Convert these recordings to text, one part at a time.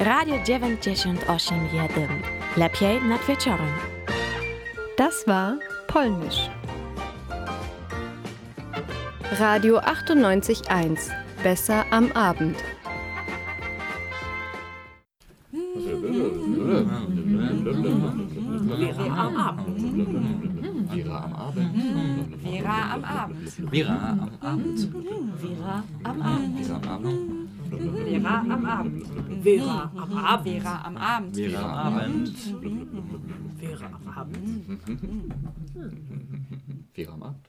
Radio 98,1. Lepiej nad wieczorem. Das war Polnisch. Radio 98.1. Besser am Abend. Vera am Abend. Vera am Abend. Vera am Abend. Vera am Abend. Vera am Abend. Vera am Abend. Vera am Abend. Vera am Abend. Vera am Abend. Vera am Abend. Vera am Abend. Vera am Abend.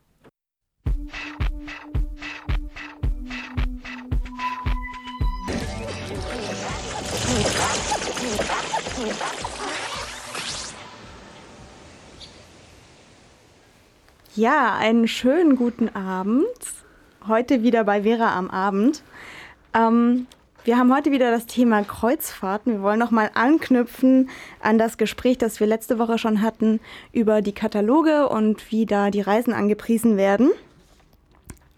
Ja, einen schönen guten Abend. Heute wieder bei Vera am Abend. Ähm, wir haben heute wieder das Thema Kreuzfahrten. Wir wollen nochmal anknüpfen an das Gespräch, das wir letzte Woche schon hatten über die Kataloge und wie da die Reisen angepriesen werden.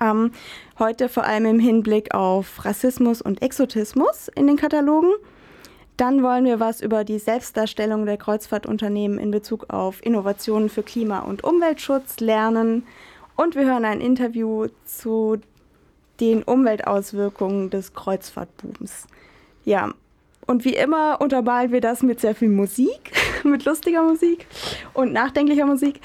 Ähm, heute vor allem im Hinblick auf Rassismus und Exotismus in den Katalogen. Dann wollen wir was über die Selbstdarstellung der Kreuzfahrtunternehmen in Bezug auf Innovationen für Klima- und Umweltschutz lernen. Und wir hören ein Interview zu den Umweltauswirkungen des Kreuzfahrtbooms. Ja, und wie immer untermalen wir das mit sehr viel Musik, mit lustiger Musik und nachdenklicher Musik.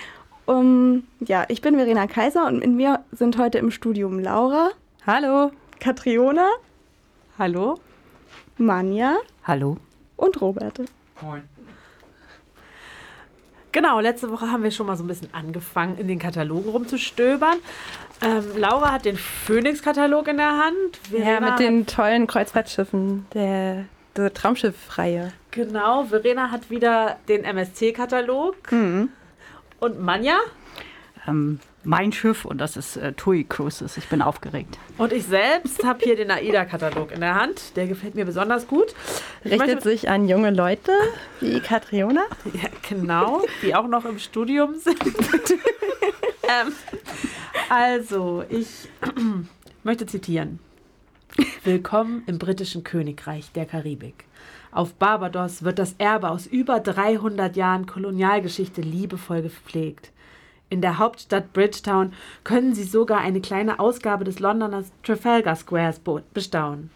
Um, ja, ich bin Verena Kaiser und mit mir sind heute im Studium Laura. Hallo. Katriona. Hallo. Manja. Hallo. Und Roberte. Moin. Genau, letzte Woche haben wir schon mal so ein bisschen angefangen, in den Katalogen rumzustöbern. Ähm, Laura hat den Phoenix-Katalog in der Hand. Verena ja, mit den tollen Kreuzfahrtschiffen der, der Traumschiff-Reihe. Genau, Verena hat wieder den MSC-Katalog. Mhm. Und Manja? Ähm, mein Schiff und das ist äh, TUI Cruises. Ich bin aufgeregt. Und ich selbst habe hier den AIDA-Katalog in der Hand. Der gefällt mir besonders gut. Ich Richtet sich an junge Leute wie Katriona. Ja, genau, die auch noch im Studium sind. ähm, also, ich möchte zitieren. Willkommen im britischen Königreich der Karibik. Auf Barbados wird das Erbe aus über 300 Jahren Kolonialgeschichte liebevoll gepflegt. In der Hauptstadt Bridgetown können Sie sogar eine kleine Ausgabe des Londoner Trafalgar Squares bestaunen.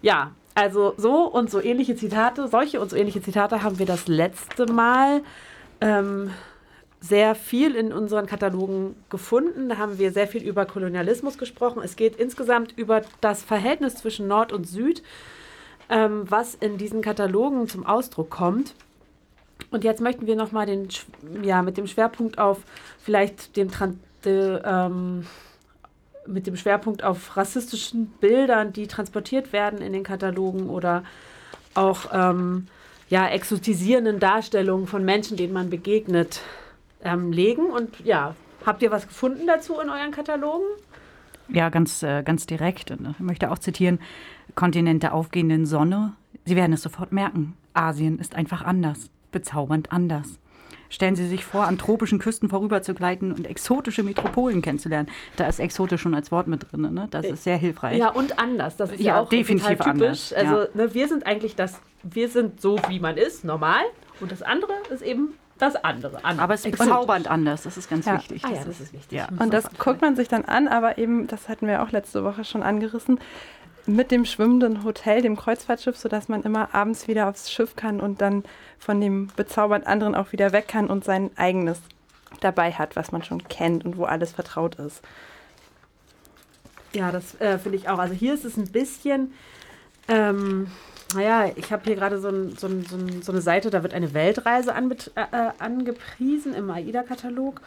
Ja, also so und so ähnliche Zitate, solche und so ähnliche Zitate haben wir das letzte Mal ähm, sehr viel in unseren Katalogen gefunden. Da haben wir sehr viel über Kolonialismus gesprochen. Es geht insgesamt über das Verhältnis zwischen Nord und Süd, ähm, was in diesen Katalogen zum Ausdruck kommt. Und jetzt möchten wir nochmal ja, mit dem Schwerpunkt auf vielleicht dem de, ähm, mit dem Schwerpunkt auf rassistischen Bildern, die transportiert werden in den Katalogen oder auch ähm, ja, exotisierenden Darstellungen von Menschen, denen man begegnet, ähm, legen. Und ja, habt ihr was gefunden dazu in euren Katalogen? Ja, ganz, äh, ganz direkt. Und ich möchte auch zitieren: Kontinent der aufgehenden Sonne. Sie werden es sofort merken. Asien ist einfach anders bezaubernd anders. Stellen Sie sich vor, an tropischen Küsten vorüberzugleiten und exotische Metropolen kennenzulernen. Da ist exotisch schon als Wort mit drin. Ne? Das ist sehr hilfreich. Ja, und anders. Das ist ja, ja auch definitiv total typisch. Anders. Also ja. ne, wir sind eigentlich das, wir sind so, wie man ist, normal. Und das andere ist eben das andere. Anders. Aber es ist bezaubernd anders, das ist ganz ja. wichtig. Ah, ja, das ist wichtig. Ja. Und das guckt man sich dann an, aber eben, das hatten wir auch letzte Woche schon angerissen, mit dem schwimmenden Hotel, dem Kreuzfahrtschiff, sodass man immer abends wieder aufs Schiff kann und dann von dem bezaubernd anderen auch wieder weg kann und sein eigenes dabei hat, was man schon kennt und wo alles vertraut ist. Ja, das äh, finde ich auch. Also hier ist es ein bisschen, ähm, naja, ich habe hier gerade so, ein, so, ein, so, ein, so, eine Seite, da wird eine Weltreise äh, äh, angepriesen im AIDA-Katalog.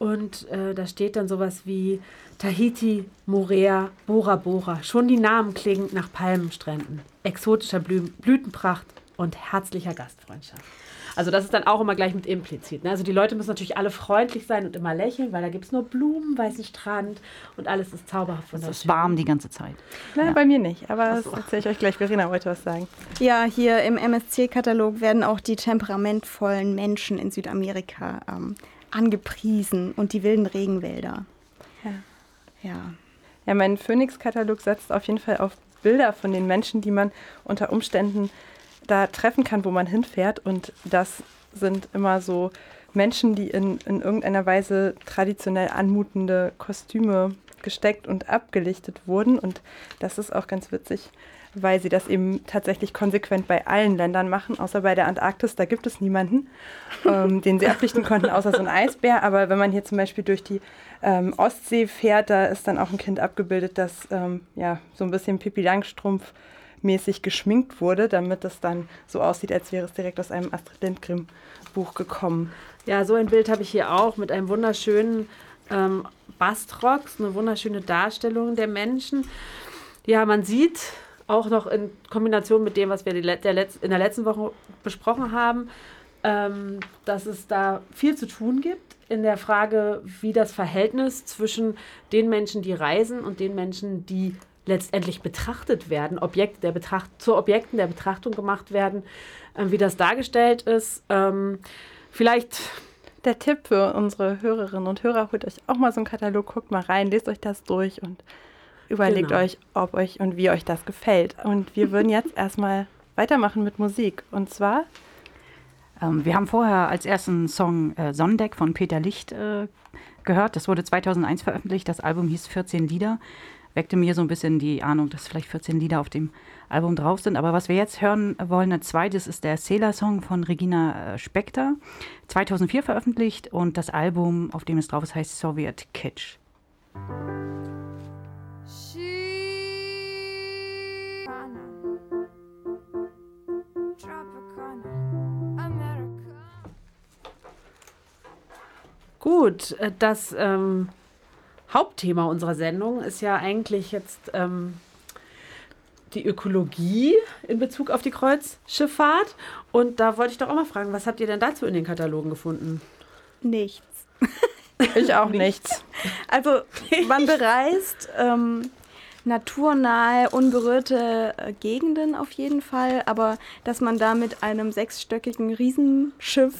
Und äh, da steht dann sowas wie Tahiti, Morea, Bora Bora. Schon die Namen klingen nach Palmenstränden, exotischer Blü Blütenpracht und herzlicher Gastfreundschaft. Also das ist dann auch immer gleich mit implizit. Ne? Also die Leute müssen natürlich alle freundlich sein und immer lächeln, weil da gibt es nur Blumen, weißen Strand und alles ist zauberhaft. Es ist warm die ganze Zeit. Nein, ja. bei mir nicht, aber so. das erzähle ich euch gleich. Verena wollte was sagen. Ja, hier im MSC-Katalog werden auch die temperamentvollen Menschen in Südamerika ähm, angepriesen und die wilden Regenwälder. Ja. Ja. Ja, mein Phoenix-Katalog setzt auf jeden Fall auf Bilder von den Menschen, die man unter Umständen da treffen kann, wo man hinfährt. Und das sind immer so Menschen, die in, in irgendeiner Weise traditionell anmutende Kostüme gesteckt und abgelichtet wurden. Und das ist auch ganz witzig, weil sie das eben tatsächlich konsequent bei allen Ländern machen, außer bei der Antarktis. Da gibt es niemanden, ähm, den sie ablichten konnten, außer so ein Eisbär. Aber wenn man hier zum Beispiel durch die ähm, Ostsee fährt, da ist dann auch ein Kind abgebildet, das ähm, ja so ein bisschen Pippi Langstrumpf mäßig geschminkt wurde, damit es dann so aussieht, als wäre es direkt aus einem Astrid Lindgren Buch gekommen. Ja, so ein Bild habe ich hier auch mit einem wunderschönen ähm, Bastrocks, eine wunderschöne Darstellung der Menschen. Ja, man sieht auch noch in Kombination mit dem, was wir der Letz-, in der letzten Woche besprochen haben, ähm, dass es da viel zu tun gibt in der Frage, wie das Verhältnis zwischen den Menschen, die reisen und den Menschen, die letztendlich betrachtet werden, Objekte der Betracht zu Objekten der Betrachtung gemacht werden, äh, wie das dargestellt ist. Ähm, vielleicht der Tipp für unsere Hörerinnen und Hörer, holt euch auch mal so einen Katalog, guckt mal rein, lest euch das durch und überlegt genau. euch, ob euch und wie euch das gefällt. Und wir würden jetzt erstmal weitermachen mit Musik. Und zwar. Ähm, wir haben vorher als ersten Song äh, Sonnendeck von Peter Licht äh, gehört. Das wurde 2001 veröffentlicht. Das Album hieß 14 Lieder weckte mir so ein bisschen die Ahnung, dass vielleicht 14 Lieder auf dem Album drauf sind. Aber was wir jetzt hören wollen, ein zweites ist der Sailor-Song von Regina äh, Spektor, 2004 veröffentlicht und das Album, auf dem es drauf ist, heißt Soviet Kitsch. Gut, äh, das ähm, Hauptthema unserer Sendung ist ja eigentlich jetzt ähm, die Ökologie in Bezug auf die Kreuzschifffahrt. Und da wollte ich doch auch mal fragen, was habt ihr denn dazu in den Katalogen gefunden? Nichts. Ich auch nichts. Also man bereist ähm, naturnahe, unberührte äh, Gegenden auf jeden Fall, aber dass man da mit einem sechsstöckigen Riesenschiff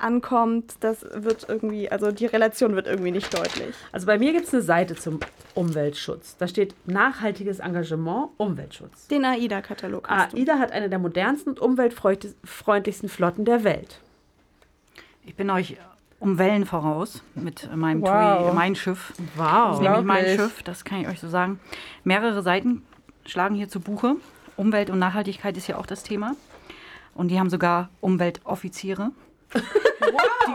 ankommt, das wird irgendwie, also die Relation wird irgendwie nicht deutlich. Also bei mir gibt es eine Seite zum Umweltschutz. Da steht nachhaltiges Engagement, Umweltschutz. Den AIDA-Katalog. AIDA hat eine der modernsten und umweltfreundlichsten Flotten der Welt. Ich bin euch um Wellen voraus mit meinem wow. TUI, mein Schiff. Wow. Das ist nämlich mein Schiff, das kann ich euch so sagen. Mehrere Seiten schlagen hier zu Buche. Umwelt und Nachhaltigkeit ist ja auch das Thema. Und die haben sogar Umweltoffiziere.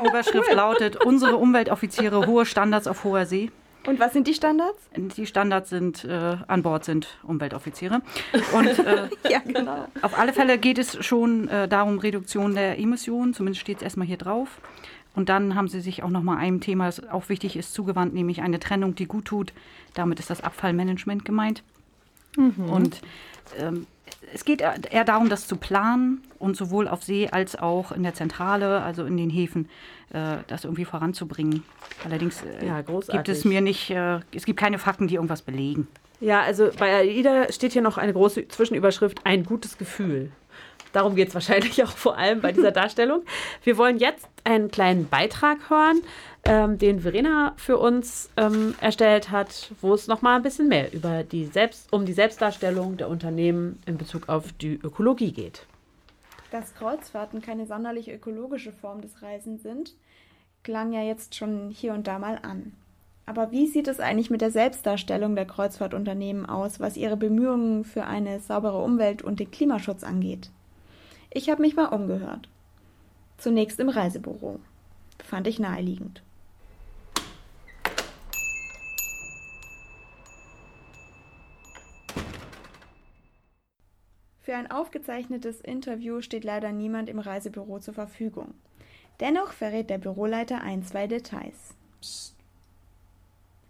Die Überschrift lautet: Unsere Umweltoffiziere, hohe Standards auf hoher See. Und was sind die Standards? Die Standards sind, äh, an Bord sind Umweltoffiziere. Und äh, ja, genau. auf alle Fälle geht es schon äh, darum, Reduktion der Emissionen, zumindest steht es erstmal hier drauf. Und dann haben sie sich auch nochmal einem Thema, das auch wichtig ist, zugewandt, nämlich eine Trennung, die gut tut. Damit ist das Abfallmanagement gemeint. Mhm. Und ähm, es geht eher darum, das zu planen und sowohl auf See als auch in der Zentrale, also in den Häfen, äh, das irgendwie voranzubringen. Allerdings äh, ja, gibt es mir nicht, äh, es gibt keine Fakten, die irgendwas belegen. Ja, also bei AIDA steht hier noch eine große Zwischenüberschrift, ein gutes Gefühl. Darum geht es wahrscheinlich auch vor allem bei dieser Darstellung. Wir wollen jetzt einen kleinen Beitrag hören, ähm, den Verena für uns ähm, erstellt hat, wo es nochmal ein bisschen mehr über die Selbst, um die Selbstdarstellung der Unternehmen in Bezug auf die Ökologie geht. Dass Kreuzfahrten keine sonderlich ökologische Form des Reisens sind, klang ja jetzt schon hier und da mal an. Aber wie sieht es eigentlich mit der Selbstdarstellung der Kreuzfahrtunternehmen aus, was ihre Bemühungen für eine saubere Umwelt und den Klimaschutz angeht? Ich habe mich mal umgehört. Zunächst im Reisebüro. Fand ich naheliegend. Für ein aufgezeichnetes Interview steht leider niemand im Reisebüro zur Verfügung. Dennoch verrät der Büroleiter ein, zwei Details. Psst.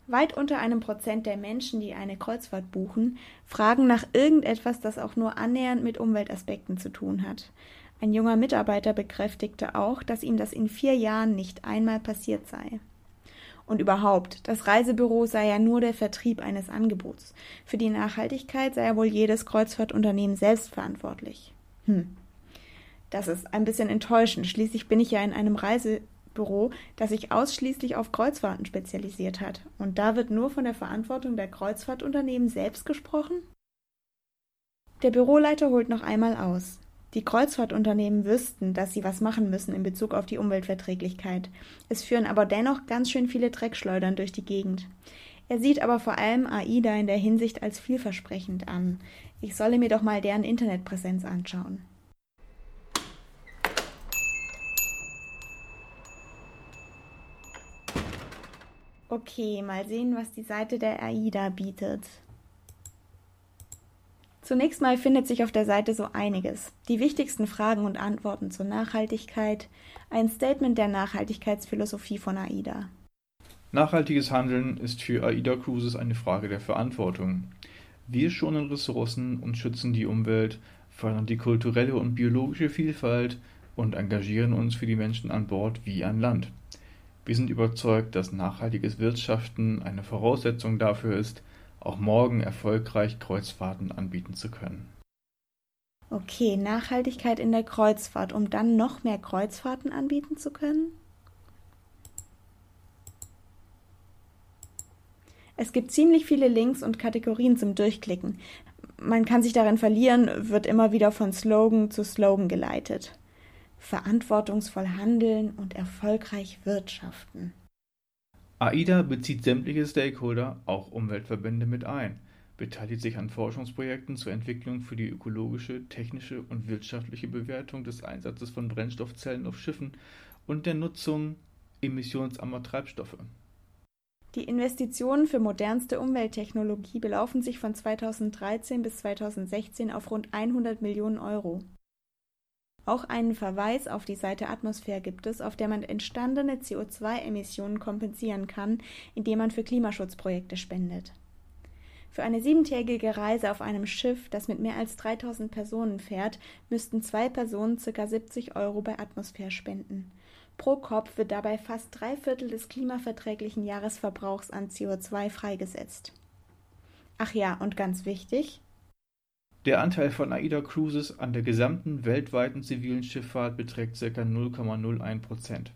Weit unter einem Prozent der Menschen, die eine Kreuzfahrt buchen, fragen nach irgendetwas, das auch nur annähernd mit Umweltaspekten zu tun hat. Ein junger Mitarbeiter bekräftigte auch, dass ihm das in vier Jahren nicht einmal passiert sei. Und überhaupt, das Reisebüro sei ja nur der Vertrieb eines Angebots. Für die Nachhaltigkeit sei ja wohl jedes Kreuzfahrtunternehmen selbst verantwortlich. Hm. Das ist ein bisschen enttäuschend. Schließlich bin ich ja in einem Reise Büro, das sich ausschließlich auf Kreuzfahrten spezialisiert hat. Und da wird nur von der Verantwortung der Kreuzfahrtunternehmen selbst gesprochen? Der Büroleiter holt noch einmal aus. Die Kreuzfahrtunternehmen wüssten, dass sie was machen müssen in Bezug auf die Umweltverträglichkeit. Es führen aber dennoch ganz schön viele Dreckschleudern durch die Gegend. Er sieht aber vor allem AIDA in der Hinsicht als vielversprechend an. Ich solle mir doch mal deren Internetpräsenz anschauen. Okay, mal sehen, was die Seite der AIDA bietet. Zunächst mal findet sich auf der Seite so einiges. Die wichtigsten Fragen und Antworten zur Nachhaltigkeit, ein Statement der Nachhaltigkeitsphilosophie von AIDA. Nachhaltiges Handeln ist für AIDA Cruises eine Frage der Verantwortung. Wir schonen Ressourcen und schützen die Umwelt, fördern die kulturelle und biologische Vielfalt und engagieren uns für die Menschen an Bord wie an Land. Wir sind überzeugt, dass nachhaltiges Wirtschaften eine Voraussetzung dafür ist, auch morgen erfolgreich Kreuzfahrten anbieten zu können. Okay, Nachhaltigkeit in der Kreuzfahrt, um dann noch mehr Kreuzfahrten anbieten zu können? Es gibt ziemlich viele Links und Kategorien zum Durchklicken. Man kann sich darin verlieren, wird immer wieder von Slogan zu Slogan geleitet verantwortungsvoll handeln und erfolgreich wirtschaften. AIDA bezieht sämtliche Stakeholder, auch Umweltverbände, mit ein, beteiligt sich an Forschungsprojekten zur Entwicklung für die ökologische, technische und wirtschaftliche Bewertung des Einsatzes von Brennstoffzellen auf Schiffen und der Nutzung emissionsarmer Treibstoffe. Die Investitionen für modernste Umwelttechnologie belaufen sich von 2013 bis 2016 auf rund 100 Millionen Euro. Auch einen Verweis auf die Seite Atmosphäre gibt es, auf der man entstandene CO2-Emissionen kompensieren kann, indem man für Klimaschutzprojekte spendet. Für eine siebentägige Reise auf einem Schiff, das mit mehr als 3000 Personen fährt, müssten zwei Personen ca. 70 Euro bei Atmosphäre spenden. Pro Kopf wird dabei fast drei Viertel des klimaverträglichen Jahresverbrauchs an CO2 freigesetzt. Ach ja, und ganz wichtig, der Anteil von AIDA Cruises an der gesamten weltweiten zivilen Schifffahrt beträgt ca. 0,01 Prozent.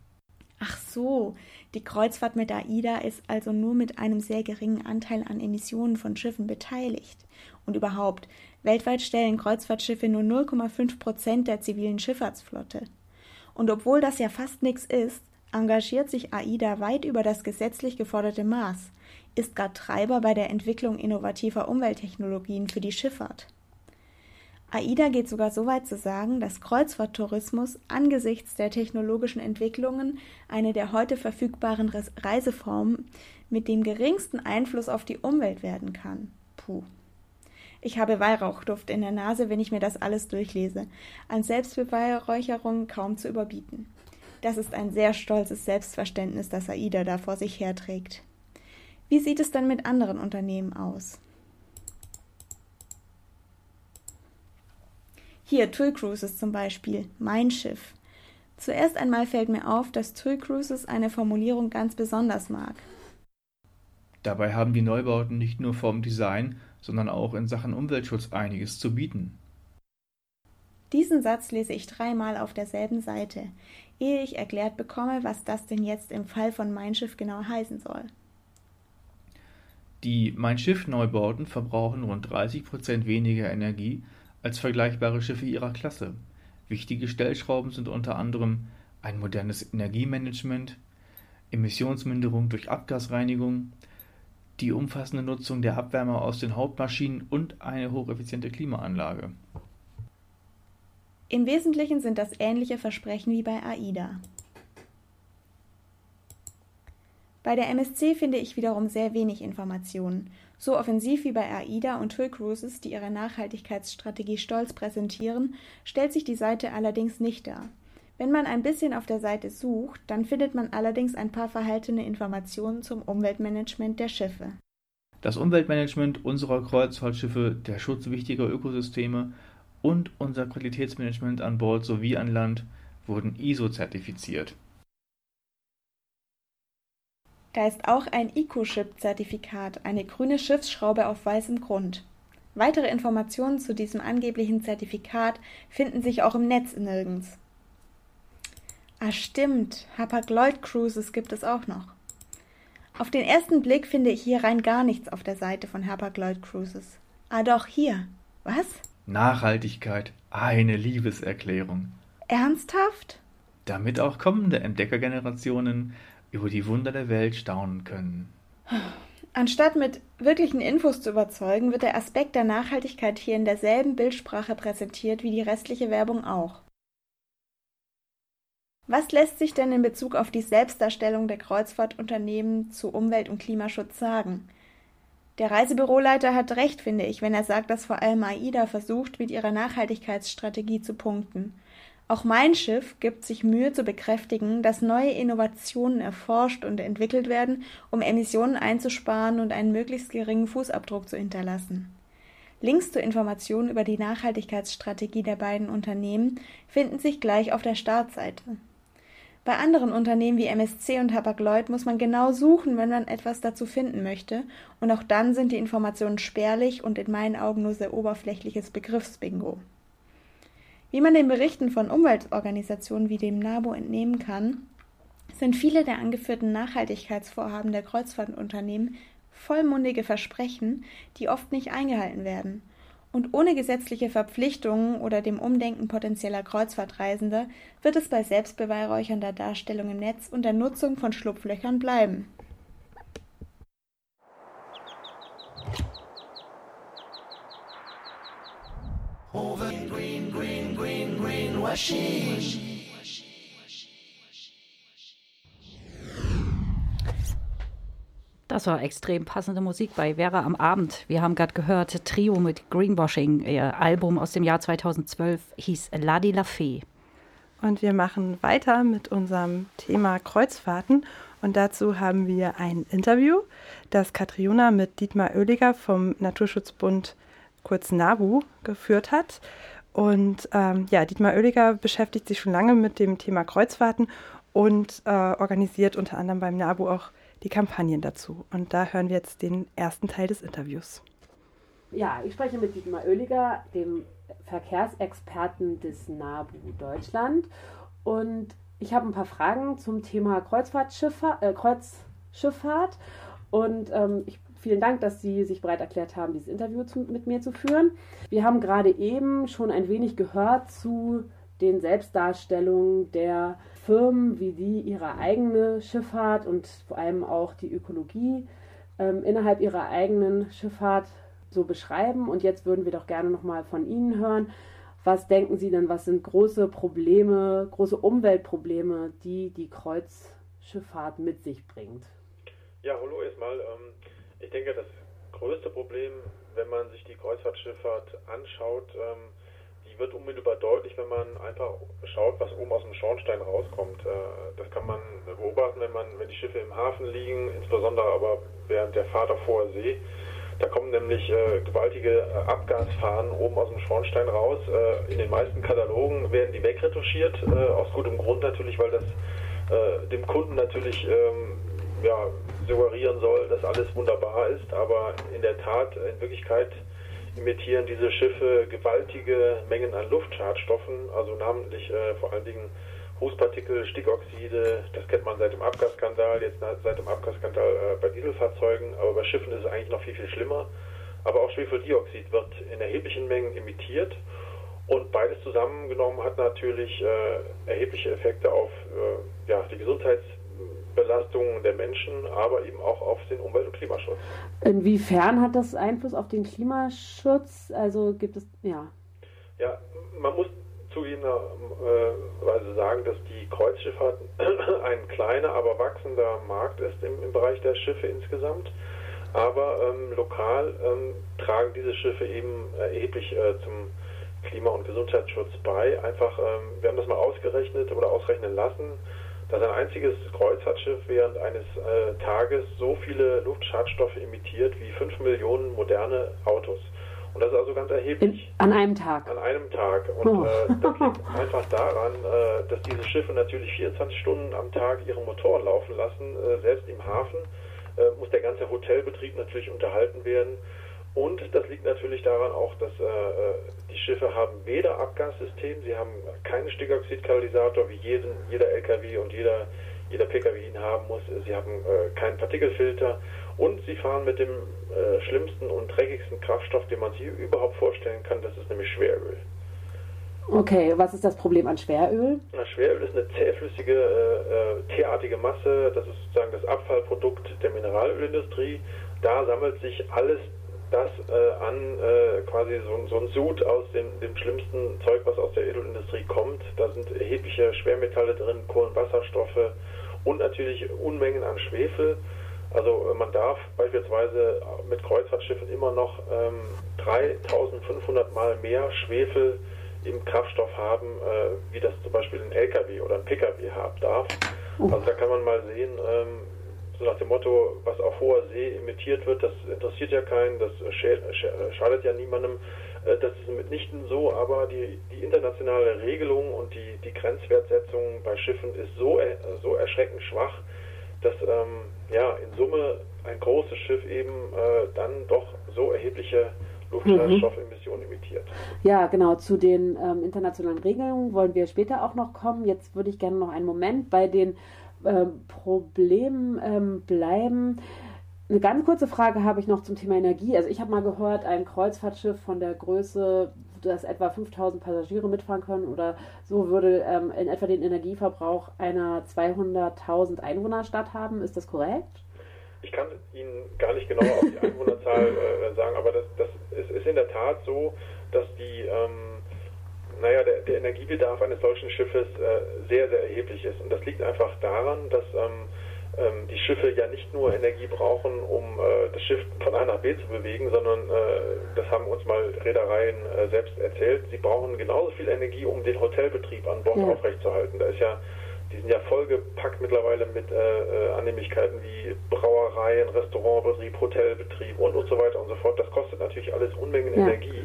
Ach so, die Kreuzfahrt mit AIDA ist also nur mit einem sehr geringen Anteil an Emissionen von Schiffen beteiligt. Und überhaupt, weltweit stellen Kreuzfahrtschiffe nur 0,5 Prozent der zivilen Schifffahrtsflotte. Und obwohl das ja fast nichts ist, engagiert sich AIDA weit über das gesetzlich geforderte Maß, ist gar Treiber bei der Entwicklung innovativer Umwelttechnologien für die Schifffahrt. AIDA geht sogar so weit zu sagen, dass Kreuzfahrttourismus angesichts der technologischen Entwicklungen eine der heute verfügbaren Reiseformen mit dem geringsten Einfluss auf die Umwelt werden kann. Puh. Ich habe Weihrauchduft in der Nase, wenn ich mir das alles durchlese. An Selbstbeweihräucherung kaum zu überbieten. Das ist ein sehr stolzes Selbstverständnis, das AIDA da vor sich herträgt. Wie sieht es dann mit anderen Unternehmen aus? Hier, TUI Cruises zum Beispiel, mein Schiff. Zuerst einmal fällt mir auf, dass TUI Cruises eine Formulierung ganz besonders mag. Dabei haben die Neubauten nicht nur vom Design, sondern auch in Sachen Umweltschutz einiges zu bieten. Diesen Satz lese ich dreimal auf derselben Seite, ehe ich erklärt bekomme, was das denn jetzt im Fall von Mein Schiff genau heißen soll. Die Mein Schiff Neubauten verbrauchen rund 30 Prozent weniger Energie als vergleichbare Schiffe ihrer Klasse. Wichtige Stellschrauben sind unter anderem ein modernes Energiemanagement, Emissionsminderung durch Abgasreinigung, die umfassende Nutzung der Abwärme aus den Hauptmaschinen und eine hocheffiziente Klimaanlage. Im Wesentlichen sind das ähnliche Versprechen wie bei AIDA. Bei der MSC finde ich wiederum sehr wenig Informationen so offensiv wie bei AIDA und TUI Cruises, die ihre Nachhaltigkeitsstrategie stolz präsentieren, stellt sich die Seite allerdings nicht dar. Wenn man ein bisschen auf der Seite sucht, dann findet man allerdings ein paar verhaltene Informationen zum Umweltmanagement der Schiffe. Das Umweltmanagement unserer Kreuzfahrtschiffe, der Schutz wichtiger Ökosysteme und unser Qualitätsmanagement an Bord sowie an Land wurden ISO-zertifiziert. Da ist auch ein EcoShip-Zertifikat, eine grüne Schiffsschraube auf weißem Grund. Weitere Informationen zu diesem angeblichen Zertifikat finden sich auch im Netz nirgends. Ah, stimmt. Hapag-Lloyd Cruises gibt es auch noch. Auf den ersten Blick finde ich hier rein gar nichts auf der Seite von Hapag-Lloyd Cruises. Ah, doch, hier. Was? Nachhaltigkeit, eine Liebeserklärung. Ernsthaft? Damit auch kommende Entdeckergenerationen über die Wunder der Welt staunen können. Anstatt mit wirklichen Infos zu überzeugen, wird der Aspekt der Nachhaltigkeit hier in derselben Bildsprache präsentiert wie die restliche Werbung auch. Was lässt sich denn in Bezug auf die Selbstdarstellung der Kreuzfahrtunternehmen zu Umwelt- und Klimaschutz sagen? Der Reisebüroleiter hat recht, finde ich, wenn er sagt, dass vor allem AIDA versucht, mit ihrer Nachhaltigkeitsstrategie zu punkten. Auch mein Schiff gibt sich Mühe zu bekräftigen, dass neue Innovationen erforscht und entwickelt werden, um Emissionen einzusparen und einen möglichst geringen Fußabdruck zu hinterlassen. Links zur Information über die Nachhaltigkeitsstrategie der beiden Unternehmen finden sich gleich auf der Startseite. Bei anderen Unternehmen wie MSC und Hapag-Lloyd muss man genau suchen, wenn man etwas dazu finden möchte, und auch dann sind die Informationen spärlich und in meinen Augen nur sehr oberflächliches Begriffsbingo. Wie man den Berichten von Umweltorganisationen wie dem NABU entnehmen kann, sind viele der angeführten Nachhaltigkeitsvorhaben der Kreuzfahrtunternehmen vollmundige Versprechen, die oft nicht eingehalten werden und ohne gesetzliche Verpflichtungen oder dem Umdenken potenzieller Kreuzfahrtreisender wird es bei selbstbeweihräuchernder Darstellung im Netz und der Nutzung von Schlupflöchern bleiben. Das war extrem passende Musik bei Vera am Abend. Wir haben gerade gehört, Trio mit Greenwashing. Ihr Album aus dem Jahr 2012 hieß La di la Fee. Und wir machen weiter mit unserem Thema Kreuzfahrten. Und dazu haben wir ein Interview, das Katriona mit Dietmar Oehliger vom Naturschutzbund kurz NABU geführt hat. Und ähm, ja, Dietmar Oehliger beschäftigt sich schon lange mit dem Thema Kreuzfahrten und äh, organisiert unter anderem beim NABU auch die Kampagnen dazu. Und da hören wir jetzt den ersten Teil des Interviews. Ja, ich spreche mit Dietmar Oehliger, dem Verkehrsexperten des NABU Deutschland. Und ich habe ein paar Fragen zum Thema. Äh, Kreuzschifffahrt. Und ähm, ich, vielen Dank, dass Sie sich bereit erklärt haben, dieses Interview zu, mit mir zu führen. Wir haben gerade eben schon ein wenig gehört zu den Selbstdarstellungen der Firmen, wie die ihre eigene Schifffahrt und vor allem auch die Ökologie ähm, innerhalb ihrer eigenen Schifffahrt so beschreiben. Und jetzt würden wir doch gerne nochmal von Ihnen hören. Was denken Sie denn, was sind große Probleme, große Umweltprobleme, die die Kreuzschifffahrt mit sich bringt? Ja, hallo erstmal. Ähm, ich denke, das größte Problem, wenn man sich die Kreuzfahrtschifffahrt anschaut, ähm, wird unmittelbar deutlich, wenn man einfach schaut, was oben aus dem Schornstein rauskommt. Äh, das kann man beobachten, wenn man, wenn die Schiffe im Hafen liegen, insbesondere aber während der Fahrt auf hoher See. Da kommen nämlich äh, gewaltige äh, Abgasfahnen oben aus dem Schornstein raus. Äh, in den meisten Katalogen werden die wegretuschiert, äh, aus gutem Grund natürlich, weil das äh, dem Kunden natürlich ähm, ja, suggerieren soll, dass alles wunderbar ist. Aber in der Tat, in Wirklichkeit emittieren diese Schiffe gewaltige Mengen an Luftschadstoffen, also namentlich äh, vor allen Dingen Rußpartikel, Stickoxide, das kennt man seit dem Abgasskandal, jetzt seit dem Abgasskandal äh, bei Dieselfahrzeugen, aber bei Schiffen ist es eigentlich noch viel, viel schlimmer. Aber auch Schwefeldioxid wird in erheblichen Mengen emittiert und beides zusammengenommen hat natürlich äh, erhebliche Effekte auf äh, ja, die Gesundheits- Belastungen der Menschen, aber eben auch auf den Umwelt- und Klimaschutz. Inwiefern hat das Einfluss auf den Klimaschutz? Also gibt es, ja. Ja, man muss zugegebenerweise sagen, dass die Kreuzschifffahrt ein kleiner, aber wachsender Markt ist im, im Bereich der Schiffe insgesamt. Aber ähm, lokal ähm, tragen diese Schiffe eben erheblich äh, zum Klima- und Gesundheitsschutz bei. Einfach, ähm, wir haben das mal ausgerechnet oder ausrechnen lassen dass ein einziges Kreuzfahrtschiff während eines äh, Tages so viele Luftschadstoffe emittiert wie 5 Millionen moderne Autos. Und das ist also ganz erheblich. An einem Tag. An einem Tag. Und oh. äh, das liegt einfach daran, äh, dass diese Schiffe natürlich 24 Stunden am Tag ihre Motoren laufen lassen. Äh, selbst im Hafen äh, muss der ganze Hotelbetrieb natürlich unterhalten werden. Und das liegt natürlich daran auch, dass äh, äh die Schiffe haben weder Abgassystem, sie haben keinen Stickoxidkatalysator, wie jeden, jeder LKW und jeder, jeder PKW ihn haben muss. Sie haben äh, keinen Partikelfilter und sie fahren mit dem äh, schlimmsten und dreckigsten Kraftstoff, den man sich überhaupt vorstellen kann, das ist nämlich Schweröl. Okay, was ist das Problem an Schweröl? Na, Schweröl ist eine zähflüssige, äh, äh, teeartige Masse. Das ist sozusagen das Abfallprodukt der Mineralölindustrie. Da sammelt sich alles das äh, an, äh, quasi so, so, ein Sud aus dem, dem, schlimmsten Zeug, was aus der Edelindustrie kommt. Da sind erhebliche Schwermetalle drin, Kohlenwasserstoffe und natürlich Unmengen an Schwefel. Also äh, man darf beispielsweise mit Kreuzfahrtschiffen immer noch ähm, 3500 Mal mehr Schwefel im Kraftstoff haben, äh, wie das zum Beispiel ein LKW oder ein PKW haben darf. Oh. Also da kann man mal sehen, ähm, so nach dem Motto, was auf hoher See emittiert wird, das interessiert ja keinen, das schadet ja niemandem. Äh, das ist mitnichten so, aber die, die internationale Regelung und die, die Grenzwertsetzung bei Schiffen ist so, so erschreckend schwach, dass ähm, ja, in Summe ein großes Schiff eben äh, dann doch so erhebliche Luftschadstoffemissionen mhm. emittiert. Ja, genau. Zu den ähm, internationalen Regelungen wollen wir später auch noch kommen. Jetzt würde ich gerne noch einen Moment bei den ähm, Problemen ähm, bleiben. Eine ganz kurze Frage habe ich noch zum Thema Energie. Also ich habe mal gehört, ein Kreuzfahrtschiff von der Größe, dass etwa 5000 Passagiere mitfahren können oder so, würde ähm, in etwa den Energieverbrauch einer 200.000 Einwohnerstadt haben. Ist das korrekt? Ich kann Ihnen gar nicht genau auf die Einwohnerzahl äh, sagen, aber das, das ist, ist, in der Tat so, dass die, ähm, naja, der, der, Energiebedarf eines solchen Schiffes äh, sehr, sehr erheblich ist. Und das liegt einfach daran, dass ähm, ähm, die Schiffe ja nicht nur Energie brauchen, um äh, das Schiff von A nach B zu bewegen, sondern äh, das haben uns mal Reedereien äh, selbst erzählt. Sie brauchen genauso viel Energie, um den Hotelbetrieb an Bord ja. aufrechtzuerhalten. Da ist ja die sind ja vollgepackt mittlerweile mit äh, äh, Annehmlichkeiten wie Brauereien, Restaurantbetrieb, Hotelbetrieb und, und so weiter und so fort. Das kostet natürlich alles Unmengen ja. Energie.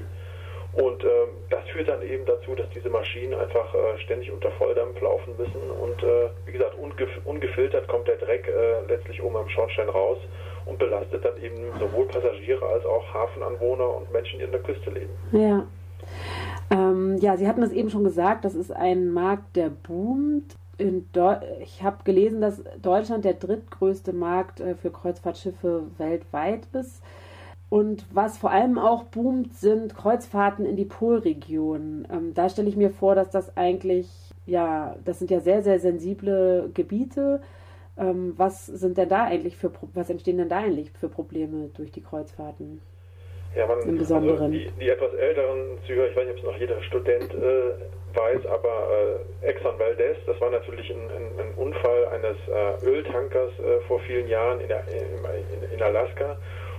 Und ähm, das führt dann eben dazu, dass diese Maschinen einfach äh, ständig unter Volldampf laufen müssen. Und äh, wie gesagt, ungef ungefiltert kommt der Dreck äh, letztlich oben am Schornstein raus und belastet dann eben sowohl Passagiere als auch Hafenanwohner und Menschen, die an der Küste leben. Ja. Ähm, ja, Sie hatten es eben schon gesagt, das ist ein Markt, der boomt ich habe gelesen, dass Deutschland der drittgrößte Markt äh, für Kreuzfahrtschiffe weltweit ist. Und was vor allem auch boomt, sind Kreuzfahrten in die Polregion. Ähm, da stelle ich mir vor, dass das eigentlich, ja, das sind ja sehr, sehr sensible Gebiete. Ähm, was sind denn da eigentlich für, was entstehen denn da eigentlich für Probleme durch die Kreuzfahrten? Ja, man, Im Besonderen. Also die, die, etwas älteren Züger, ich weiß nicht, ob es noch jeder Student äh, weiß, aber äh, Exxon Valdez, das war natürlich ein, ein, ein Unfall eines äh, Öltankers äh, vor vielen Jahren in, der, in, in Alaska.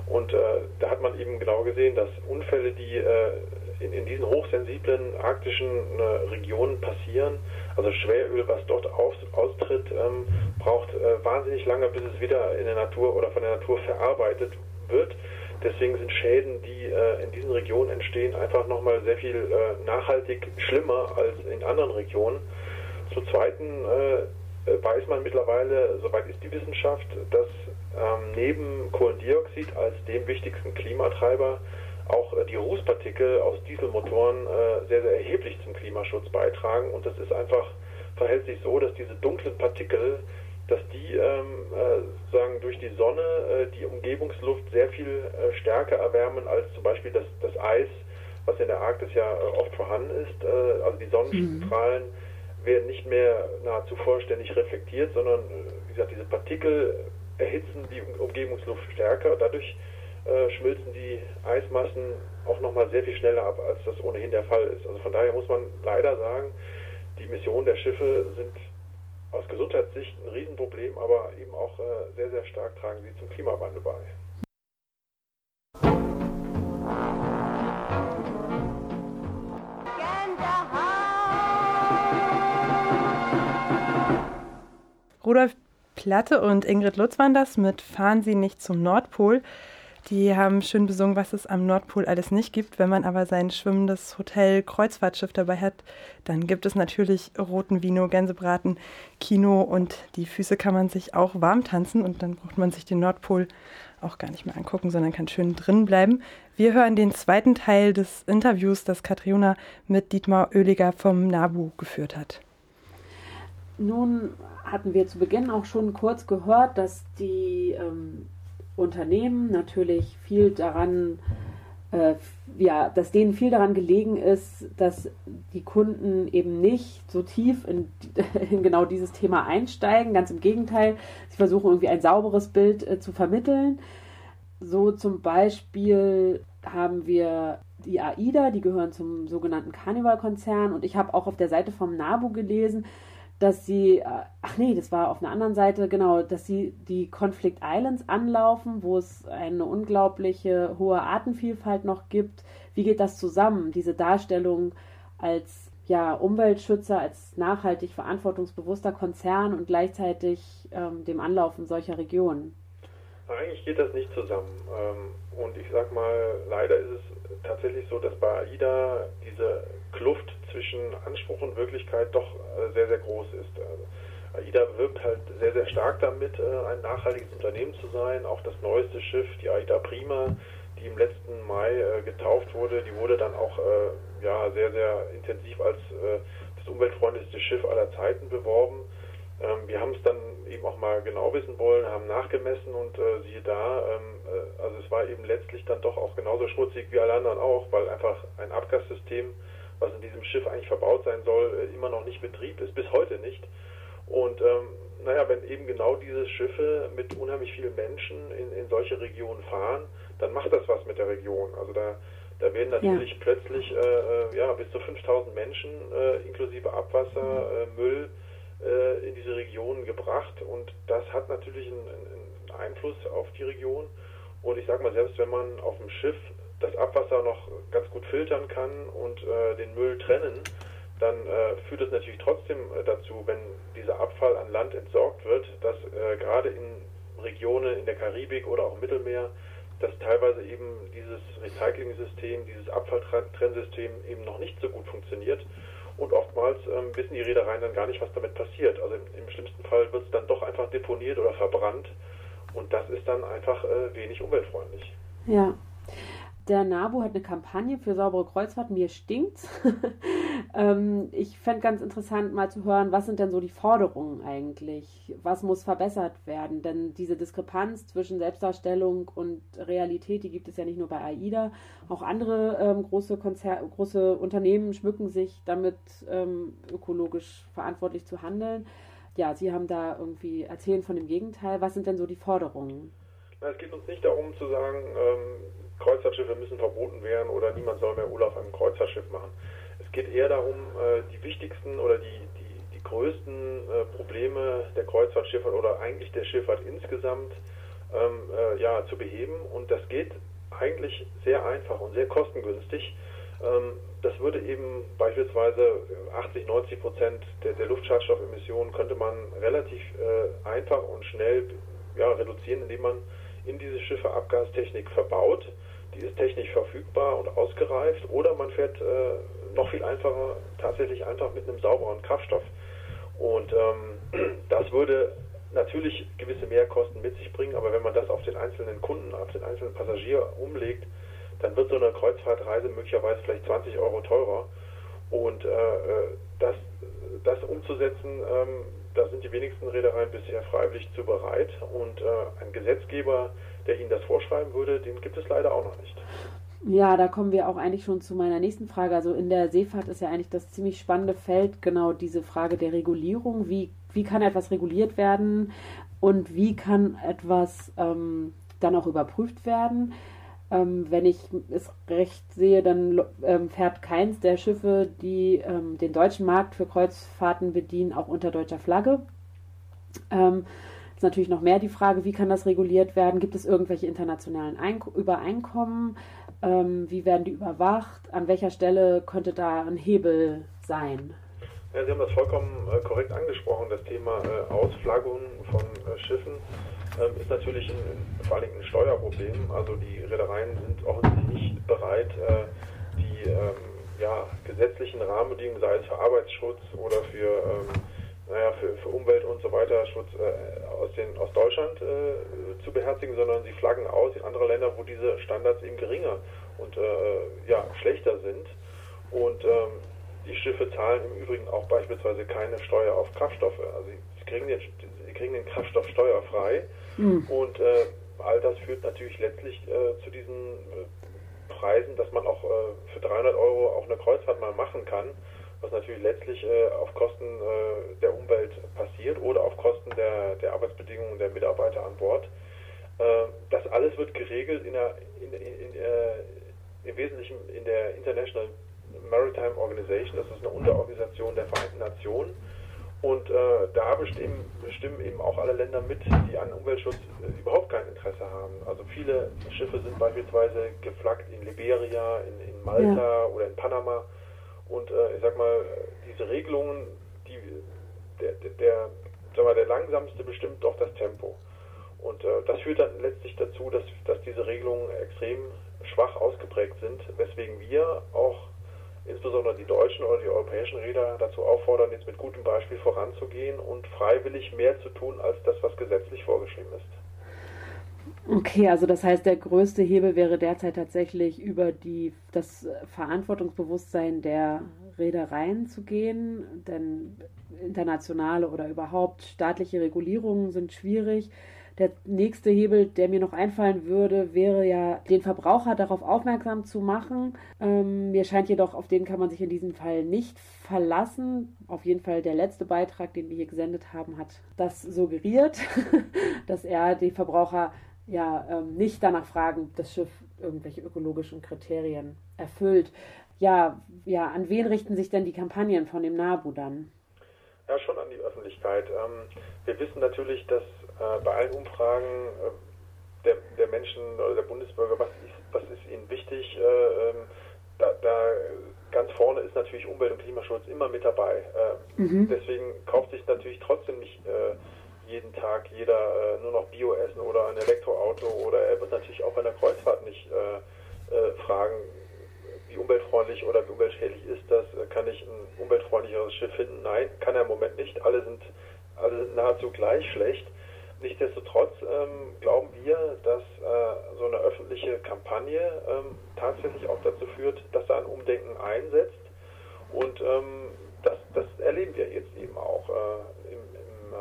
Und äh, da hat man eben genau gesehen, dass Unfälle, die äh, in, in, diesen hochsensiblen arktischen äh, Regionen passieren, also Schweröl, was dort aus, austritt, ähm, braucht wahnsinnig lange, bis es wieder in der Natur oder von der Natur verarbeitet wird. Deswegen sind Schäden, die äh, in diesen Regionen entstehen, einfach nochmal sehr viel äh, nachhaltig schlimmer als in anderen Regionen. Zum Zweiten äh, weiß man mittlerweile, soweit ist die Wissenschaft, dass ähm, neben Kohlendioxid als dem wichtigsten Klimatreiber auch äh, die Rußpartikel aus Dieselmotoren äh, sehr, sehr erheblich zum Klimaschutz beitragen. Und das ist einfach, verhält sich so, dass diese dunklen Partikel dass die ähm, äh, sagen durch die Sonne äh, die Umgebungsluft sehr viel äh, stärker erwärmen als zum Beispiel das, das Eis, was in der Arktis ja äh, oft vorhanden ist. Äh, also die Sonnenstrahlen mhm. Werden nicht mehr nahezu vollständig reflektiert, sondern äh, wie gesagt diese Partikel erhitzen die Umgebungsluft stärker. Dadurch schmilzen die Eismassen auch nochmal sehr viel schneller ab, als das ohnehin der Fall ist. Also von daher muss man leider sagen, die Missionen der Schiffe sind aus Gesundheitssicht ein Riesenproblem, aber eben auch äh, sehr, sehr stark tragen sie zum Klimawandel bei. Rudolf Platte und Ingrid Lutz waren das mit Fahren Sie nicht zum Nordpol. Die haben schön besungen, was es am Nordpol alles nicht gibt. Wenn man aber sein schwimmendes Hotel Kreuzfahrtschiff dabei hat, dann gibt es natürlich roten Vino, Gänsebraten, Kino und die Füße kann man sich auch warm tanzen und dann braucht man sich den Nordpol auch gar nicht mehr angucken, sondern kann schön drin bleiben. Wir hören den zweiten Teil des Interviews, das Katriona mit Dietmar Oehliger vom NABU geführt hat. Nun hatten wir zu Beginn auch schon kurz gehört, dass die ähm, Unternehmen natürlich viel daran, äh, ja, dass denen viel daran gelegen ist, dass die Kunden eben nicht so tief in, in genau dieses Thema einsteigen. Ganz im Gegenteil, sie versuchen irgendwie ein sauberes Bild äh, zu vermitteln. So zum Beispiel haben wir die AIDA, die gehören zum sogenannten Carnival-Konzern und ich habe auch auf der Seite vom NABU gelesen, dass sie, äh, ach nee, das war auf einer anderen Seite, genau, dass sie die Conflict Islands anlaufen, wo es eine unglaubliche hohe Artenvielfalt noch gibt. Wie geht das zusammen, diese Darstellung als ja, Umweltschützer, als nachhaltig verantwortungsbewusster Konzern und gleichzeitig ähm, dem Anlaufen solcher Regionen? Eigentlich geht das nicht zusammen. Ähm, und ich sag mal, leider ist es tatsächlich so, dass bei AIDA diese Kluft zwischen Anspruch und Wirklichkeit doch äh, sehr, sehr groß ist. Äh, AIDA wirbt halt sehr, sehr stark damit, äh, ein nachhaltiges Unternehmen zu sein. Auch das neueste Schiff, die AIDA Prima, die im letzten Mai getauft wurde, die wurde dann auch ja, sehr, sehr intensiv als das umweltfreundlichste Schiff aller Zeiten beworben. Ähm, wir haben es dann eben auch mal genau wissen wollen, haben nachgemessen und äh, siehe da, ähm, äh, also es war eben letztlich dann doch auch genauso schmutzig wie alle anderen auch, weil einfach ein Abgassystem was in diesem Schiff eigentlich verbaut sein soll, äh, immer noch nicht Betrieb ist, bis heute nicht. Und ähm, naja, wenn eben genau diese Schiffe mit unheimlich vielen Menschen in, in solche Regionen fahren, dann macht das was mit der Region. Also da, da werden natürlich ja. plötzlich äh, äh ja, bis zu 5000 Menschen äh, inklusive Abwasser, äh, Müll äh, in diese Regionen gebracht und das hat natürlich einen, einen Einfluss auf die Region. Und ich sage mal, selbst wenn man auf dem Schiff das Abwasser noch ganz gut filtern kann und äh, den Müll trennen, dann äh, führt es natürlich trotzdem äh, dazu, wenn dieser Abfall an Land entsorgt wird, dass äh, gerade in Regionen in der Karibik oder auch im Mittelmeer, dass teilweise eben dieses Recycling-System, dieses Abfalltrennsystem eben noch nicht so gut funktioniert. Und oftmals ähm, wissen die Reedereien dann gar nicht, was damit passiert. Also im, im schlimmsten Fall wird es dann doch einfach deponiert oder verbrannt. Und das ist dann einfach äh, wenig umweltfreundlich. Ja. Der NABU hat eine Kampagne für saubere Kreuzfahrt. Mir stinkt's. ähm, ich fände ganz interessant, mal zu hören, was sind denn so die Forderungen eigentlich? Was muss verbessert werden? Denn diese Diskrepanz zwischen Selbstdarstellung und Realität, die gibt es ja nicht nur bei AIDA. Auch andere ähm, große, Konzer große Unternehmen schmücken sich damit, ähm, ökologisch verantwortlich zu handeln. Ja, Sie haben da irgendwie erzählen von dem Gegenteil. Was sind denn so die Forderungen? Es geht uns nicht darum zu sagen, ähm, Kreuzfahrtschiffe müssen verboten werden oder niemand soll mehr Urlaub auf einem Kreuzfahrtschiff machen. Es geht eher darum, äh, die wichtigsten oder die, die, die größten äh, Probleme der Kreuzfahrtschifffahrt oder eigentlich der Schifffahrt insgesamt ähm, äh, ja, zu beheben. Und das geht eigentlich sehr einfach und sehr kostengünstig. Ähm, das würde eben beispielsweise 80, 90 Prozent der, der Luftschadstoffemissionen könnte man relativ äh, einfach und schnell ja, reduzieren, indem man in diese Schiffe Abgastechnik verbaut die ist technisch verfügbar und ausgereift oder man fährt äh, noch viel einfacher tatsächlich einfach mit einem sauberen Kraftstoff. Und ähm, das würde natürlich gewisse Mehrkosten mit sich bringen, aber wenn man das auf den einzelnen Kunden, auf den einzelnen Passagier umlegt, dann wird so eine Kreuzfahrtreise möglicherweise vielleicht 20 Euro teurer. Und äh, äh, das, das umzusetzen, ähm, da sind die wenigsten Reedereien bisher freiwillig zu bereit. Und äh, ein Gesetzgeber, der Ihnen das vorschreiben würde, den gibt es leider auch noch nicht. Ja, da kommen wir auch eigentlich schon zu meiner nächsten Frage. Also in der Seefahrt ist ja eigentlich das ziemlich spannende Feld genau diese Frage der Regulierung. Wie, wie kann etwas reguliert werden und wie kann etwas ähm, dann auch überprüft werden? Ähm, wenn ich es recht sehe, dann ähm, fährt keins der Schiffe, die ähm, den deutschen Markt für Kreuzfahrten bedienen, auch unter deutscher Flagge. Ähm, ist natürlich noch mehr die Frage, wie kann das reguliert werden? Gibt es irgendwelche internationalen Eink Übereinkommen? Ähm, wie werden die überwacht? An welcher Stelle könnte da ein Hebel sein? Ja, Sie haben das vollkommen äh, korrekt angesprochen. Das Thema äh, Ausflaggung von äh, Schiffen ähm, ist natürlich ein, vor allem ein Steuerproblem. Also die Reedereien sind offensichtlich nicht bereit, äh, die ähm, ja, gesetzlichen Rahmenbedingungen, sei es für Arbeitsschutz oder für ähm, naja, für, für Umwelt und so weiter Schutz äh, aus, den, aus Deutschland äh, zu beherzigen, sondern sie flaggen aus in andere Länder, wo diese Standards eben geringer und äh, ja, schlechter sind. Und ähm, die Schiffe zahlen im Übrigen auch beispielsweise keine Steuer auf Kraftstoffe. Also sie kriegen den, kriegen den Kraftstoff steuerfrei. Mhm. Und äh, all das führt natürlich letztlich äh, zu diesen äh, Preisen, dass man auch äh, für 300 Euro auch eine Kreuzfahrt mal machen kann, was natürlich letztlich äh, auf Kosten äh, der Umwelt passiert oder auf Kosten der, der Arbeitsbedingungen der Mitarbeiter an Bord. Das alles wird geregelt in der, in, in, in, im Wesentlichen in der International Maritime Organization, das ist eine Unterorganisation der Vereinten Nationen. Und äh, da bestimmen, bestimmen eben auch alle Länder mit, die an Umweltschutz äh, überhaupt kein Interesse haben. Also viele Schiffe sind beispielsweise geflaggt in Liberia, in, in Malta oder in Panama. Und äh, ich sag mal, diese Regelungen, die, der, der, der, sag mal, der langsamste bestimmt doch das Tempo. Und äh, das führt dann letztlich dazu, dass, dass diese Regelungen extrem schwach ausgeprägt sind, weswegen wir auch insbesondere die deutschen oder die europäischen Räder dazu auffordern, jetzt mit gutem Beispiel voranzugehen und freiwillig mehr zu tun als das, was gesetzlich vorgeschrieben ist. Okay, also das heißt, der größte Hebel wäre derzeit tatsächlich über die, das Verantwortungsbewusstsein der Reedereien zu gehen, denn internationale oder überhaupt staatliche Regulierungen sind schwierig. Der nächste Hebel, der mir noch einfallen würde, wäre ja, den Verbraucher darauf aufmerksam zu machen. Ähm, mir scheint jedoch, auf den kann man sich in diesem Fall nicht verlassen. Auf jeden Fall der letzte Beitrag, den wir hier gesendet haben, hat das suggeriert, dass er die Verbraucher ja ähm, nicht danach fragen, ob das Schiff irgendwelche ökologischen Kriterien erfüllt. Ja, ja, an wen richten sich denn die Kampagnen von dem NABU dann? Ja, schon an die Öffentlichkeit. Ähm, wir wissen natürlich, dass äh, bei allen Umfragen äh, der, der, Menschen oder der Bundesbürger, was ist, was ist ihnen wichtig, äh, ähm, da, da, ganz vorne ist natürlich Umwelt- und Klimaschutz immer mit dabei. Mhm. Deswegen kauft sich natürlich trotzdem nicht jeden Tag jeder nur noch Bio essen oder ein Elektroauto oder er wird natürlich auch bei einer Kreuzfahrt nicht fragen, wie umweltfreundlich oder wie umweltschädlich ist das? Kann ich ein umweltfreundlicheres Schiff finden? Nein, kann er im Moment nicht. Alle sind, alle sind nahezu gleich schlecht. Nichtsdestotrotz ähm, glauben wir, dass äh, so eine öffentliche Kampagne ähm, tatsächlich auch dazu führt, dass da ein Umdenken einsetzt. Und ähm, das, das, erleben wir jetzt eben auch. Äh, im, im,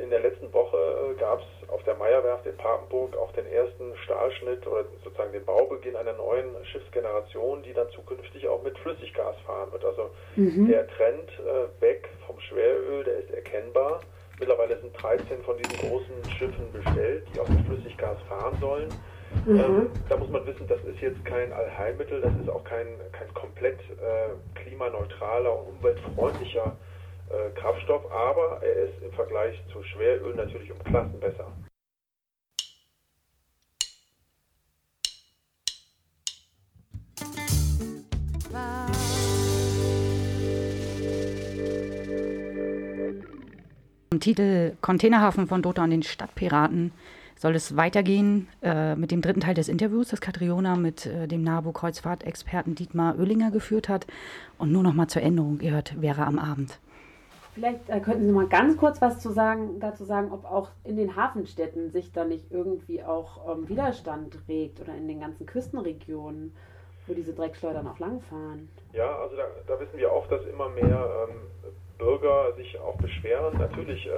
äh, in der letzten Woche äh, gab es auf der Meierwerft in Papenburg auch den ersten Stahlschnitt oder sozusagen den Baubeginn einer neuen Schiffsgeneration, die dann zukünftig auch mit Flüssiggas fahren wird. Also mhm. der Trend äh, weg vom Schweröl, der ist erkennbar. Mittlerweile sind 13 von diesen großen Schiffen bestellt, die auch mit Flüssiggas fahren sollen. Mhm. Ähm, da muss man wissen, das ist jetzt kein Allheilmittel, das ist auch kein, kein komplett äh, klimaneutraler und umweltfreundlicher äh, Kraftstoff, aber er ist im Vergleich zu Schweröl natürlich um Klassen besser. Im Titel Containerhafen von Dota und den Stadtpiraten soll es weitergehen äh, mit dem dritten Teil des Interviews, das Katriona mit äh, dem NABU-Kreuzfahrtexperten Dietmar Oehlinger geführt hat. Und nur noch mal zur Änderung, ihr hört Wäre am Abend. Vielleicht äh, könnten Sie mal ganz kurz was zu sagen, dazu sagen, ob auch in den Hafenstädten sich da nicht irgendwie auch ähm, Widerstand regt oder in den ganzen Küstenregionen, wo diese Dreckschleudern auch langfahren. Ja, also da, da wissen wir auch, dass immer mehr ähm, Bürger sich auch beschweren. Natürlich, äh,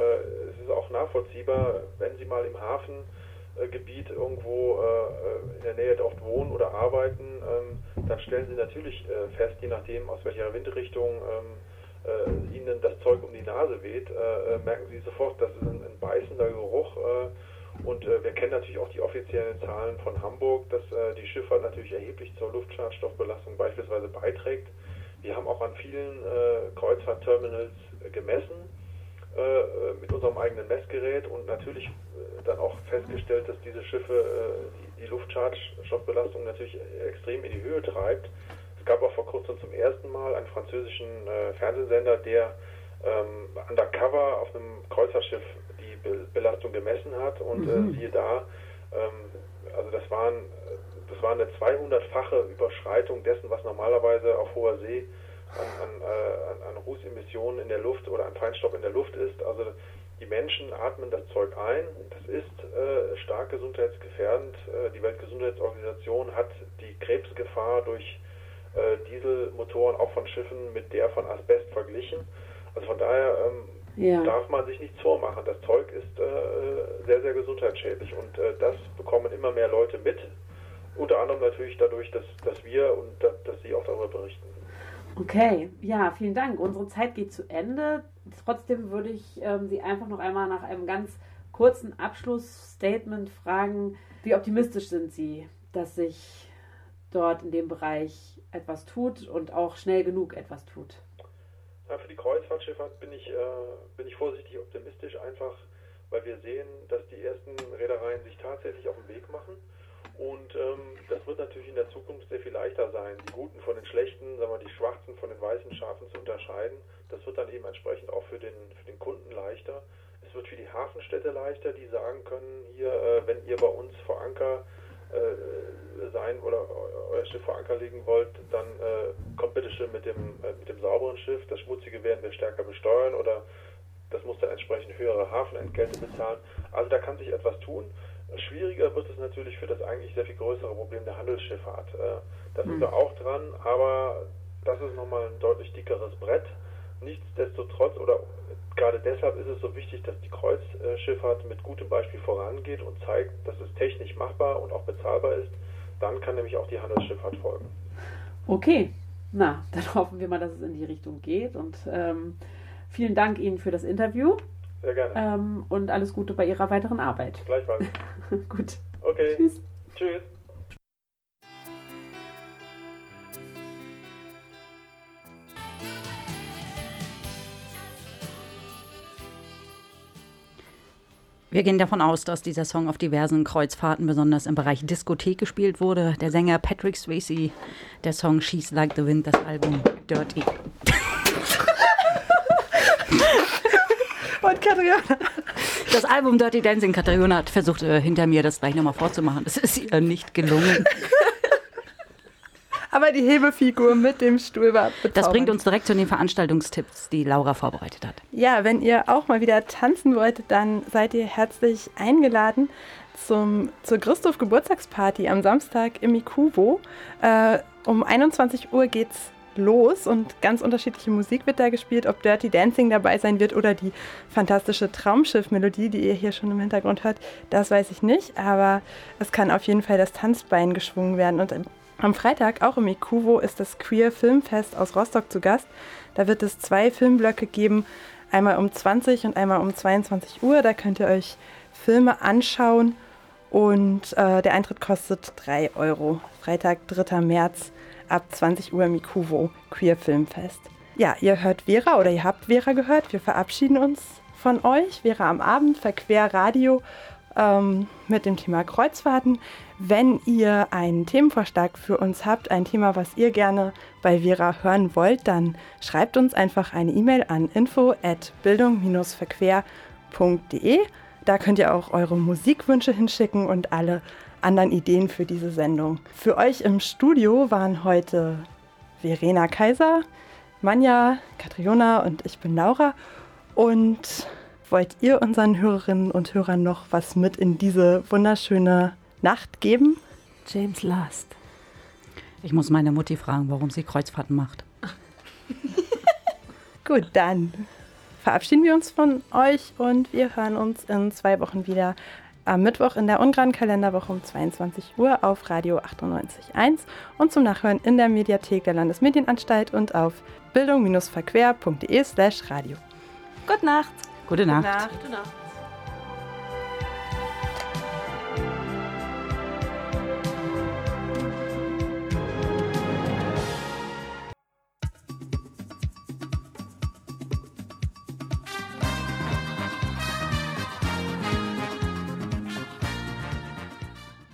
es ist auch nachvollziehbar, wenn sie mal im Hafengebiet irgendwo äh, in der Nähe dort wohnen oder arbeiten, ähm, dann stellen sie natürlich äh, fest, je nachdem aus welcher Windrichtung ähm, äh, ihnen das Zeug um die Nase weht, äh, äh, merken sie sofort, das ist ein, ein beißender Geruch. und wir kennen natürlich auch die offiziellen Zahlen von Hamburg, dass die Schifffahrt natürlich erheblich zur Luftschadstoffbelastung beispielsweise beiträgt. Wir haben auch an vielen äh, Kreuzfahrtterminals äh, gemessen äh, mit unserem eigenen Messgerät und natürlich äh, dann auch festgestellt, dass diese Schiffe äh, die, Luftschadstoffbelastung natürlich extrem in die Höhe treibt. Es gab auch vor kurzem zum ersten Mal einen französischen äh, Fernsehsender, der ähm, undercover auf einem Kreuzfahrtschiff die Be Belastung gemessen hat und mhm. siehe da, ähm, also das waren das war eine 200-fache Überschreitung dessen, was normalerweise auf hoher See an, an, äh, an, Rußemissionen in der Luft oder an Feinstaub in der Luft ist. Also die Menschen atmen das Zeug ein. Das ist äh, stark gesundheitsgefährdend. Äh, die Weltgesundheitsorganisation hat die Krebsgefahr durch äh, Dieselmotoren auch von Schiffen mit der von Asbest verglichen. Also von daher ähm, Ja. darf man sich nichts vormachen. Das Zeug ist äh, sehr, sehr gesundheitsschädlich und äh, das bekommen immer mehr Leute mit. Unter anderem natürlich dadurch, dass, dass wir und dass, sie auch darüber berichten. Okay, ja, vielen Dank. Unsere Zeit geht zu Ende. Trotzdem würde ich ähm, Sie einfach noch einmal nach einem ganz kurzen Abschlussstatement fragen, wie optimistisch sind Sie, dass sich dort in dem Bereich etwas tut und auch schnell genug etwas tut? Ja, für die Kreuzfahrtschifffahrt bin ich, äh, bin ich vorsichtig optimistisch, einfach weil wir sehen, dass die ersten Reedereien sich tatsächlich auf den Weg machen. Und ähm, das wird natürlich in der Zukunft sehr viel leichter sein, die Guten von den Schlechten, sagen wir, die Schwarzen von den weißen Schafen zu unterscheiden. Das wird dann eben entsprechend auch für den, für den Kunden leichter. Es wird für die Hafenstädte leichter, die sagen können, hier, äh, wenn ihr bei uns vor Anker äh, sein oder eu- euer Schiff vor Anker legen wollt, dann äh, kommt bitte schön mit dem, äh, mit dem sauberen Schiff. Das Schmutzige werden wir stärker besteuern oder das muss dann entsprechend höhere Hafenentgelte bezahlen. Also da kann sich etwas tun. Schwieriger wird es natürlich für das eigentlich sehr viel größere Problem der Handelsschifffahrt. Äh, Da sind wir auch dran, aber das ist nochmal ein deutlich dickeres Brett. Nichtsdestotrotz oder gerade deshalb ist es so wichtig, dass die Kreuzschifffahrt mit gutem Beispiel vorangeht und zeigt, dass es technisch machbar und auch bezahlbar ist. Dann kann nämlich auch die Handelsschifffahrt folgen. Okay, na, dann hoffen wir mal, dass es in die Richtung geht. Und ähm, vielen Dank Ihnen für das Interview Sehr gerne. ähm, und alles Gute bei Ihrer weiteren Arbeit. Gleichfalls. Gut. Okay. Tschüss. Tschüss. Wir gehen davon aus, dass dieser Song auf diversen Kreuzfahrten, besonders im Bereich Diskothek, gespielt wurde. Der Sänger Patrick Swayze, der Song She's Like the Wind, das Album Dirty. Und Katharina. Das Album Dirty Dancing, Katharina hat versucht, äh, hinter mir das gleich nochmal vorzumachen. Das ist ihr nicht gelungen. Aber die Hebefigur mit dem Stuhl war bezaubernd. Das bringt uns direkt zu den Veranstaltungstipps, die Laura vorbereitet hat. Ja, wenn ihr auch mal wieder tanzen wolltet, dann seid ihr herzlich eingeladen zum, zur Christoph Geburtstagsparty am Samstag im Ikuvo. Äh, um 21 Uhr geht's los und ganz unterschiedliche Musik wird da gespielt, ob Dirty Dancing dabei sein wird oder die fantastische Traumschiff-Melodie, die ihr hier schon im Hintergrund hört, das weiß ich nicht, aber es kann auf jeden Fall das Tanzbein geschwungen werden und am Freitag, auch im Ikuvo, ist das Queer Filmfest aus Rostock zu Gast. Da wird es zwei Filmblöcke geben, einmal um 20 und einmal um 22 Uhr. Da könnt ihr euch Filme anschauen und äh, der Eintritt kostet 3 Euro. Freitag, 3. März ab 20 Uhr im Ikuvo Queer Filmfest. Ja, ihr hört Vera oder ihr habt Vera gehört. Wir verabschieden uns von euch. Vera am Abend, Verquer Radio ähm, mit dem Thema Kreuzfahrten. Wenn ihr einen Themenvorschlag für uns habt, ein Thema, was ihr gerne bei Vera hören wollt, dann schreibt uns einfach eine E-Mail an info at bildung-verquer.de. Da könnt ihr auch eure Musikwünsche hinschicken und alle anderen Ideen für diese Sendung. Für euch im Studio waren heute Verena Kaiser, Manja, Katriona und ich bin Laura. Und wollt ihr unseren Hörerinnen und Hörern noch was mit in diese wunderschöne Nacht geben? James Last. Ich muss meine Mutti fragen, warum sie Kreuzfahrten macht. Gut, dann verabschieden wir uns von euch und wir hören uns in zwei Wochen wieder am Mittwoch in der ungeraden Kalenderwoche um 22 Uhr auf Radio 98.1 und zum Nachhören in der Mediathek der Landesmedienanstalt und auf bildung-verquer.de slash radio. Gute Nacht. Gute Nacht. Nacht. Gute Nacht.